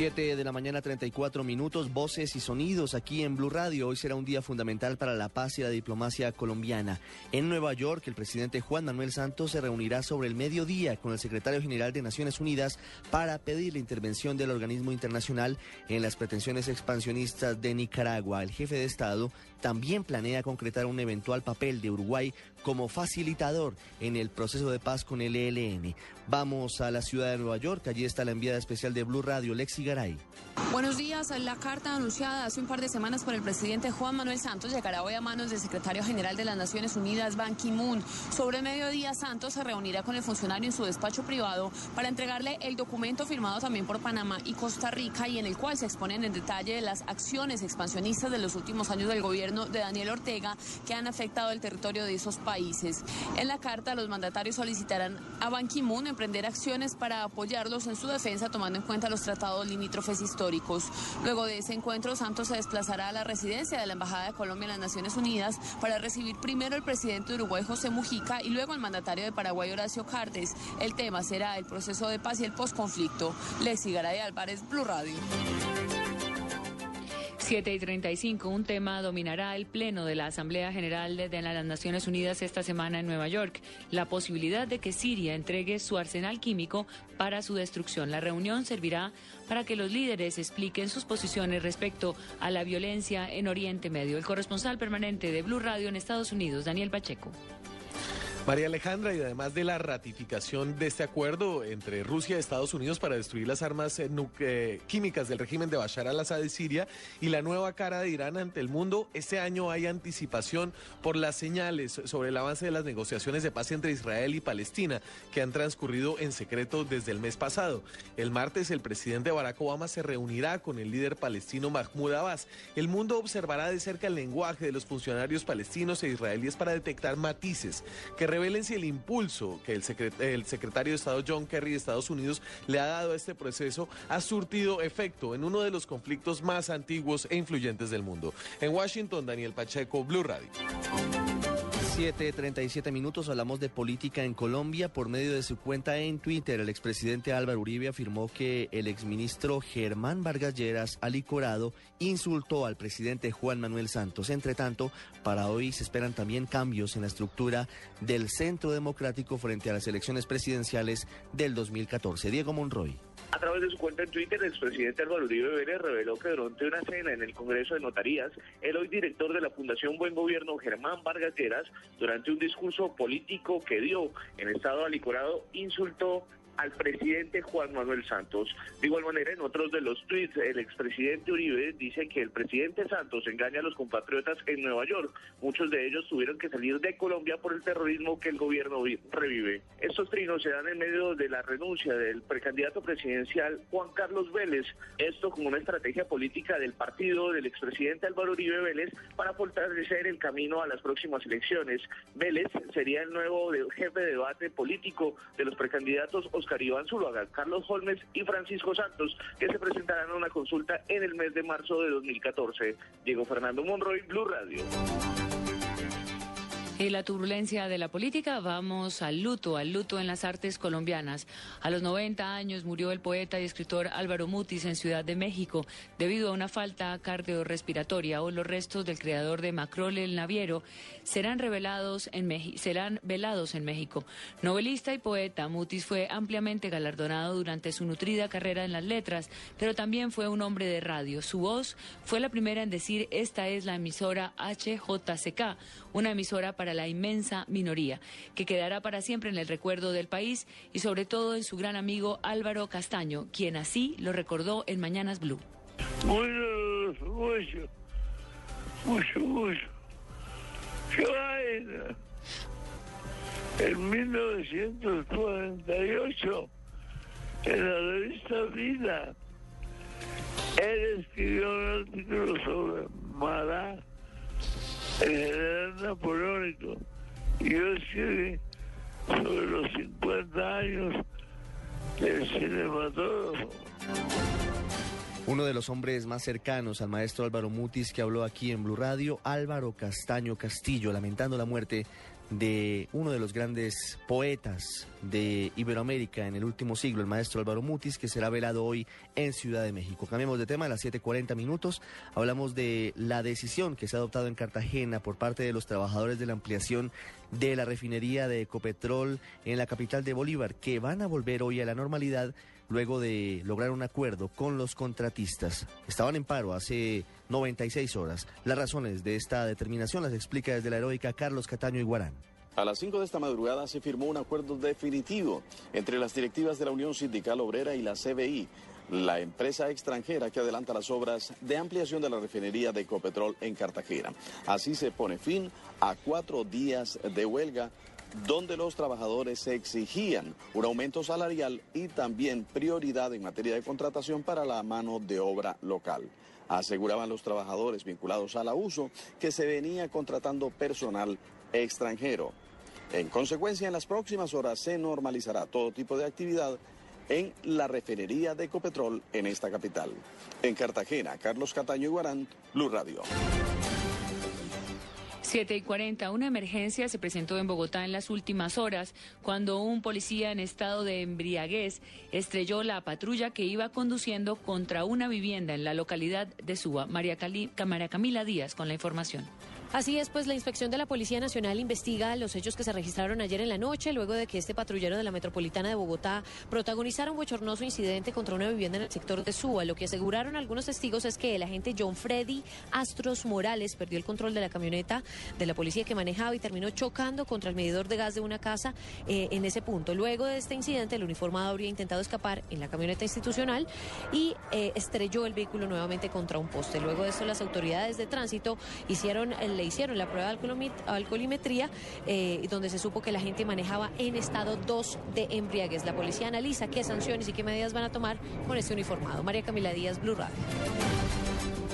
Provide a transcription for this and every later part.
7 de la mañana, 34 minutos, voces y sonidos aquí en Blue Radio. Hoy será un día fundamental para la paz y la diplomacia colombiana. En Nueva York, el presidente Juan Manuel Santos se reunirá sobre el mediodía con el secretario general de Naciones Unidas para pedir la intervención del organismo internacional en las pretensiones expansionistas de Nicaragua. El jefe de Estado también planea concretar un eventual papel de Uruguay como facilitador en el proceso de paz con el ELN. Vamos a la ciudad de Nueva York, allí está la enviada especial de Blue Radio, Lexi Garay. Buenos días. La carta anunciada hace un par de semanas por el presidente Juan Manuel Santos llegará hoy a manos del secretario general de las Naciones Unidas, Ban Ki-moon. Sobre mediodía, Santos se reunirá con el funcionario en su despacho privado para entregarle el documento firmado también por Panamá y Costa Rica y en el cual se exponen en detalle las acciones expansionistas de los últimos años del gobierno de Daniel Ortega que han afectado el territorio de esos países. En la carta, los mandatarios solicitarán a Ban Ki-moon emprender acciones para apoyarlos en su defensa tomando en cuenta los tratados históricos. Luego de ese encuentro, Santos se desplazará a la residencia de la Embajada de Colombia en las Naciones Unidas para recibir primero al presidente de Uruguay, José Mujica, y luego al mandatario de Paraguay, Horacio Cartes. El tema será el proceso de paz y el posconflicto. Lexi Garay Álvarez, Blue Radio. 7 y 35, un tema dominará el Pleno de la Asamblea General de las Naciones Unidas esta semana en Nueva York, la posibilidad de que Siria entregue su arsenal químico para su destrucción. La reunión servirá para que los líderes expliquen sus posiciones respecto a la violencia en Oriente Medio. El corresponsal permanente de Blue Radio en Estados Unidos, Daniel Pacheco. María Alejandra, y además de la ratificación de este acuerdo entre Rusia y Estados Unidos para destruir las armas eh, eh, químicas del régimen de Bashar al-Assad de Siria y la nueva cara de Irán ante el mundo, este año hay anticipación por las señales sobre el avance de las negociaciones de paz entre Israel y Palestina que han transcurrido en secreto desde el mes pasado. El martes el presidente Barack Obama se reunirá con el líder palestino Mahmoud Abbas. El mundo observará de cerca el lenguaje de los funcionarios palestinos e israelíes para detectar matices que revelen si el impulso que el, secretario de Estado John Kerry de Estados Unidos le ha dado a este proceso ha surtido efecto en uno de los conflictos más antiguos e influyentes del mundo. En Washington, Daniel Pacheco, Blue Radio. 7:37 minutos hablamos de política en Colombia. Por medio de su cuenta en Twitter, el expresidente Álvaro Uribe afirmó que el exministro Germán Vargas Lleras, alicorado, insultó al presidente Juan Manuel Santos. Entre tanto, para hoy se esperan también cambios en la estructura del Centro Democrático frente a las elecciones presidenciales del 2014. Diego Monroy. A través de su cuenta en Twitter, el expresidente Álvaro Uribe Vélez reveló que durante una cena en el Congreso de Notarías, el hoy director de la Fundación Buen Gobierno, Germán Vargas Lleras, durante un discurso político que dio en estado alicorado, insultó al presidente Juan Manuel Santos. De igual manera, en otros de los tweets, el expresidente Uribe dice que el presidente Santos engaña a los compatriotas en Nueva York. Muchos de ellos tuvieron que salir de Colombia por el terrorismo que el gobierno revive. Estos trinos se dan en medio de la renuncia del precandidato presidencial Juan Carlos Vélez. Esto como una estrategia política del partido del expresidente Álvaro Uribe Vélez para fortalecer el camino a las próximas elecciones. Vélez sería el nuevo jefe de debate político de los precandidatos Oscar Oscar Zuluaga, Carlos Holmes y Francisco Santos, que se presentarán a una consulta en el mes de marzo de 2014. Diego Fernando Monroy, Blue Radio. En la turbulencia de la política vamos al luto, al luto en las artes colombianas. A los 90 años murió el poeta y escritor Álvaro Mutis en Ciudad de México debido a una falta cardiorrespiratoria o los restos del creador de Macrol el Naviero serán revelados en serán velados en México. Novelista y poeta, Mutis fue ampliamente galardonado durante su nutrida carrera en las letras, pero también fue un hombre de radio. Su voz fue la primera en decir esta es la emisora HJCK, una emisora para la inmensa minoría, que quedará para siempre en el recuerdo del país y sobre todo en su gran amigo Álvaro Castaño, quien así lo recordó en Mañanas Blue. Mucho, mucho, mucho, mucho. ¡Qué vaina! En 1948 en la revista Vida. Él escribió un artículo sobre Marat, el general napoleónico, yo escribí sobre los 50 años del cinematógrafo. Uno de los hombres más cercanos al maestro Álvaro Mutis que habló aquí en Blue Radio, Álvaro Castaño Castillo, lamentando la muerte de uno de los grandes poetas de Iberoamérica en el último siglo, el maestro Álvaro Mutis, que será velado hoy en Ciudad de México. Cambiemos de tema a las 7.40 minutos. Hablamos de la decisión que se ha adoptado en Cartagena por parte de los trabajadores de la ampliación de la refinería de Ecopetrol en la capital de Bolívar, que van a volver hoy a la normalidad luego de lograr un acuerdo con los contratistas. Estaban en paro hace 96 horas. Las razones de esta determinación las explica desde la heroica Carlos Cataño Iguarán. A las 5 de esta madrugada se firmó un acuerdo definitivo entre las directivas de la Unión Sindical Obrera y la CBI, la empresa extranjera que adelanta las obras de ampliación de la refinería de Ecopetrol en Cartagena. Así se pone fin a cuatro días de huelga donde los trabajadores exigían un aumento salarial y también prioridad en materia de contratación para la mano de obra local. Aseguraban los trabajadores vinculados al abuso que se venía contratando personal extranjero. En consecuencia, en las próximas horas se normalizará todo tipo de actividad en la refinería de Ecopetrol en esta capital. En Cartagena, Carlos Cataño Iguarán, Blue Radio. 7 y 40. Una emergencia se presentó en Bogotá en las últimas horas cuando un policía en estado de embriaguez estrelló la patrulla que iba conduciendo contra una vivienda en la localidad de Suba. María, María Camila Díaz con la información. Así es, pues la inspección de la Policía Nacional investiga los hechos que se registraron ayer en la noche, luego de que este patrullero de la Metropolitana de Bogotá protagonizara un bochornoso incidente contra una vivienda en el sector de Suba. Lo que aseguraron algunos testigos es que el agente John Freddy Astros Morales perdió el control de la camioneta de la policía que manejaba y terminó chocando contra el medidor de gas de una casa eh, en ese punto. Luego de este incidente, el uniformado habría intentado escapar en la camioneta institucional y eh, estrelló el vehículo nuevamente contra un poste. Luego de eso, las autoridades de tránsito hicieron el le hicieron la prueba de alcoholimetría, eh, donde se supo que la gente manejaba en estado 2 de embriaguez. La policía analiza qué sanciones y qué medidas van a tomar con este uniformado. María Camila Díaz, Blue Radio.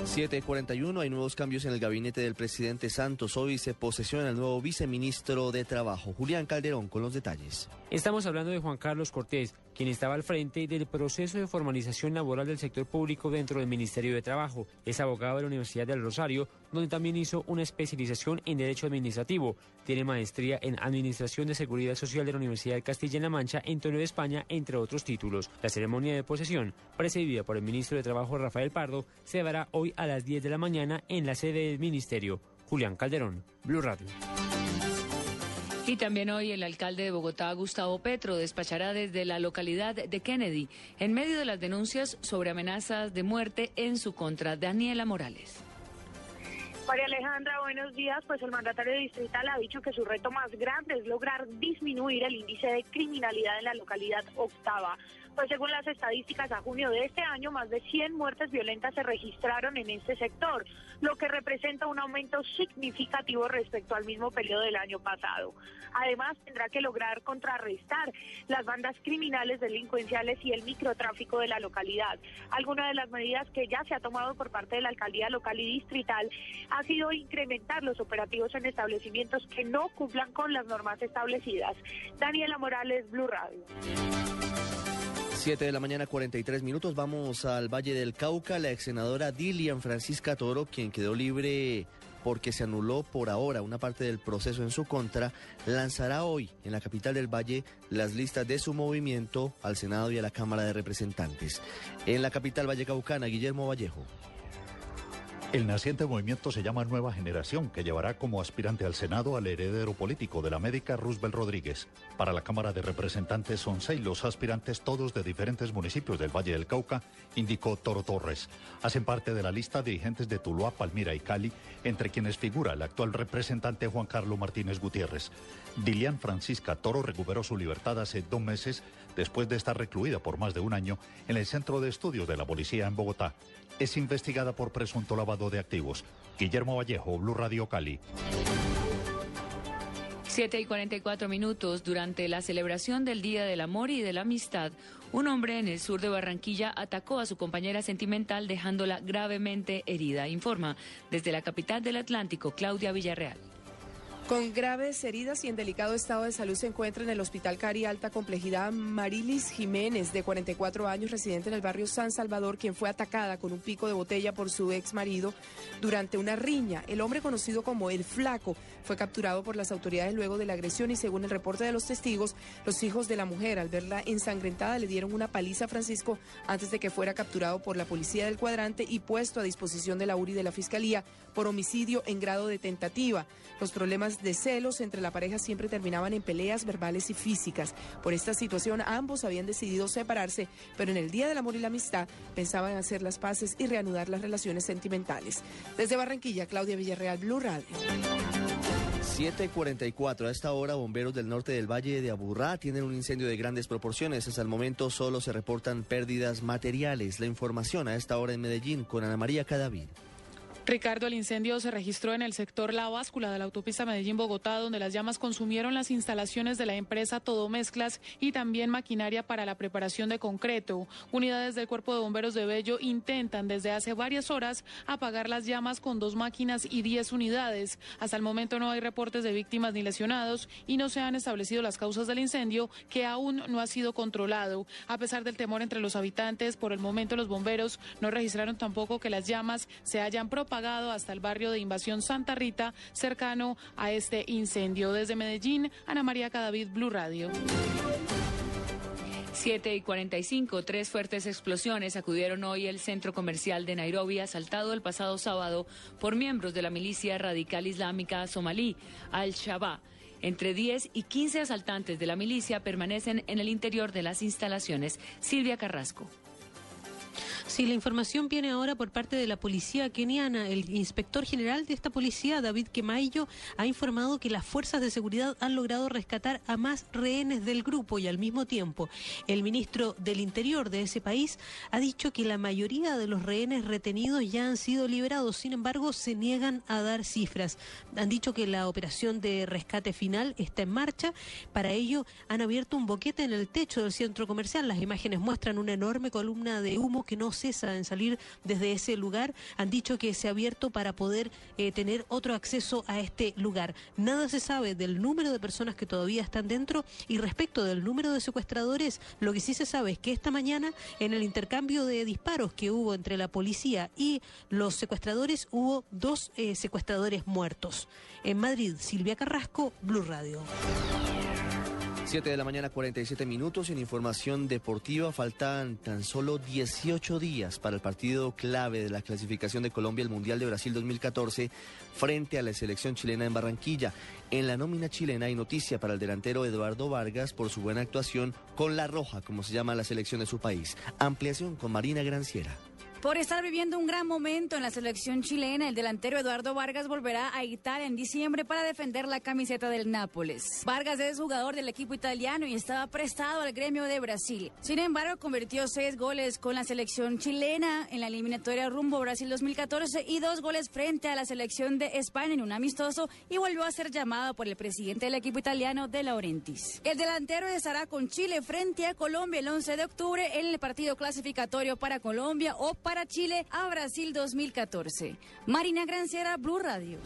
741, hay nuevos cambios en el gabinete del presidente Santos. Hoy se posesiona el nuevo viceministro de Trabajo, Julián Calderón, con los detalles. Estamos hablando de Juan Carlos Cortés, quien estaba al frente del proceso de formalización laboral del sector público dentro del Ministerio de Trabajo. Es abogado de la Universidad del Rosario, donde también hizo una especialización en Derecho Administrativo. Tiene maestría en Administración de Seguridad Social de la Universidad de Castilla-La Mancha en Toledo, España, entre otros títulos. La ceremonia de posesión, presidida por el ministro de Trabajo Rafael Pardo, se dará hoy a las 10 de la mañana en la sede del Ministerio. Julián Calderón, Blue Radio. Y también hoy el alcalde de Bogotá, Gustavo Petro, despachará desde la localidad de Kennedy en medio de las denuncias sobre amenazas de muerte en su contra. Daniela Morales. María Alejandra, buenos días. Pues el mandatario distrital ha dicho que su reto más grande es lograr disminuir el índice de criminalidad en la localidad octava. Pues según las estadísticas a junio de este año, más de 100 muertes violentas se registraron en este sector, lo que representa un aumento significativo respecto al mismo periodo del año pasado. Además, tendrá que lograr contrarrestar las bandas criminales delincuenciales y el microtráfico de la localidad. Alguna de las medidas que ya se ha tomado por parte de la alcaldía local y distrital ha sido incrementar los operativos en establecimientos que no cumplan con las normas establecidas. Daniela Morales, Blue Radio. 7 de la mañana, 43 minutos. Vamos al Valle del Cauca. La ex senadora Dilian Francisca Toro, quien quedó libre porque se anuló por ahora una parte del proceso en su contra, lanzará hoy en la capital del Valle las listas de su movimiento al Senado y a la Cámara de Representantes. En la capital vallecaucana, Guillermo Vallejo. El naciente movimiento se llama Nueva Generación, que llevará como aspirante al Senado al heredero político de la médica Roosevelt Rodríguez. Para la Cámara de Representantes son seis los aspirantes, todos de diferentes municipios del Valle del Cauca, indicó Toro Torres. Hacen parte de la lista dirigentes de Tuluá, Palmira y Cali, entre quienes figura el actual representante Juan Carlos Martínez Gutiérrez. Dilian Francisca Toro recuperó su libertad hace dos meses después de estar recluida por más de un año en el Centro de Estudios de la Policía en Bogotá. Es investigada por presunto lavado de activos. Guillermo Vallejo, Blue Radio Cali. 7 y 44 minutos. Durante la celebración del Día del Amor y de la Amistad, Un hombre en el sur de Barranquilla atacó a su compañera sentimental dejándola gravemente herida. Informa desde la capital del Atlántico, Claudia Villarreal. Con graves heridas y en delicado estado de salud se encuentra en el Hospital Cari Alta Complejidad Marilis Jiménez, de 44 años, residente en el barrio San Salvador, quien fue atacada con un pico de botella por su ex marido durante una riña. El hombre conocido como El Flaco fue capturado por las autoridades luego de la agresión y según el reporte de los testigos, los hijos de la mujer al verla ensangrentada le dieron una paliza a Francisco antes de que fuera capturado por la policía del cuadrante y puesto a disposición de la URI de la Fiscalía por homicidio en grado de tentativa. Los problemas de celos entre la pareja siempre terminaban en peleas verbales y físicas. Por esta situación ambos habían decidido separarse, pero en el Día del Amor y la Amistad pensaban hacer las paces y reanudar las relaciones sentimentales. Desde Barranquilla, Claudia Villarreal, Blue Radio. 7.44. A esta hora, bomberos del norte del Valle de Aburrá tienen un incendio de grandes proporciones. Hasta el momento solo se reportan pérdidas materiales. La información a esta hora en Medellín con Ana María Cadavid. Ricardo, el incendio se registró en el sector La Báscula de la autopista Medellín-Bogotá, donde las llamas consumieron las instalaciones de la empresa Todo Mezclas y también maquinaria para la preparación de concreto. Unidades del Cuerpo de Bomberos de Bello intentan desde hace varias horas apagar las llamas con dos máquinas y diez unidades. Hasta el momento no hay reportes de víctimas ni lesionados y no se han establecido las causas del incendio, que aún no ha sido controlado. A pesar del temor entre los habitantes, por el momento los bomberos no registraron tampoco que las llamas se hayan propagado hasta el barrio de Invasión Santa Rita, cercano a este incendio. Desde Medellín, Ana María Cadavid, Blue Radio. 7 y 45, tres fuertes explosiones acudieron hoy el centro comercial de Nairobi, asaltado el pasado sábado por miembros de la milicia radical islámica somalí, Al-Shabaab. Entre 10 y 15 asaltantes de la milicia permanecen en el interior de las instalaciones. Silvia Carrasco. Sí, la información viene ahora por parte de la policía keniana. El inspector general de esta policía, David Kemayo, ha informado que las fuerzas de seguridad han logrado rescatar a más rehenes del grupo y al mismo tiempo el ministro del Interior de ese país ha dicho que la mayoría de los rehenes retenidos ya han sido liberados. Sin embargo, se niegan a dar cifras. Han dicho que la operación de rescate final está en marcha. Para ello, han abierto un boquete en el techo del centro comercial. Las imágenes muestran una enorme columna de humo que no en salir desde ese lugar. Han dicho que se ha abierto para poder eh, tener otro acceso a este lugar. Nada se sabe del número de personas que todavía están dentro y respecto del número de secuestradores, lo que sí se sabe es que esta mañana en el intercambio de disparos que hubo entre la policía y los secuestradores hubo dos eh, secuestradores muertos. En Madrid, Silvia Carrasco, Blue Radio. 7 de la mañana, 47 minutos. En información deportiva, faltan tan solo 18 días para el partido clave de la clasificación de Colombia al Mundial de Brasil 2014 frente a la selección chilena en Barranquilla. En la nómina chilena hay noticia para el delantero Eduardo Vargas por su buena actuación con la roja, como se llama la selección de su país. Ampliación con Marina Granciera. Por estar viviendo un gran momento en la selección chilena, el delantero Eduardo Vargas volverá a Italia en diciembre para defender la camiseta del Nápoles. Vargas es jugador del equipo italiano y estaba prestado al gremio de Brasil. Sin embargo, convirtió seis goles con la selección chilena en la eliminatoria rumbo Brasil 2014 y dos goles frente a la selección de España en un amistoso y volvió a ser llamado por el presidente del equipo italiano, De Laurentiis. El delantero estará con Chile frente a Colombia el 11 de octubre en el partido clasificatorio para Colombia o para Chile a Brasil 2014. Marina Granciera, Blue Radio.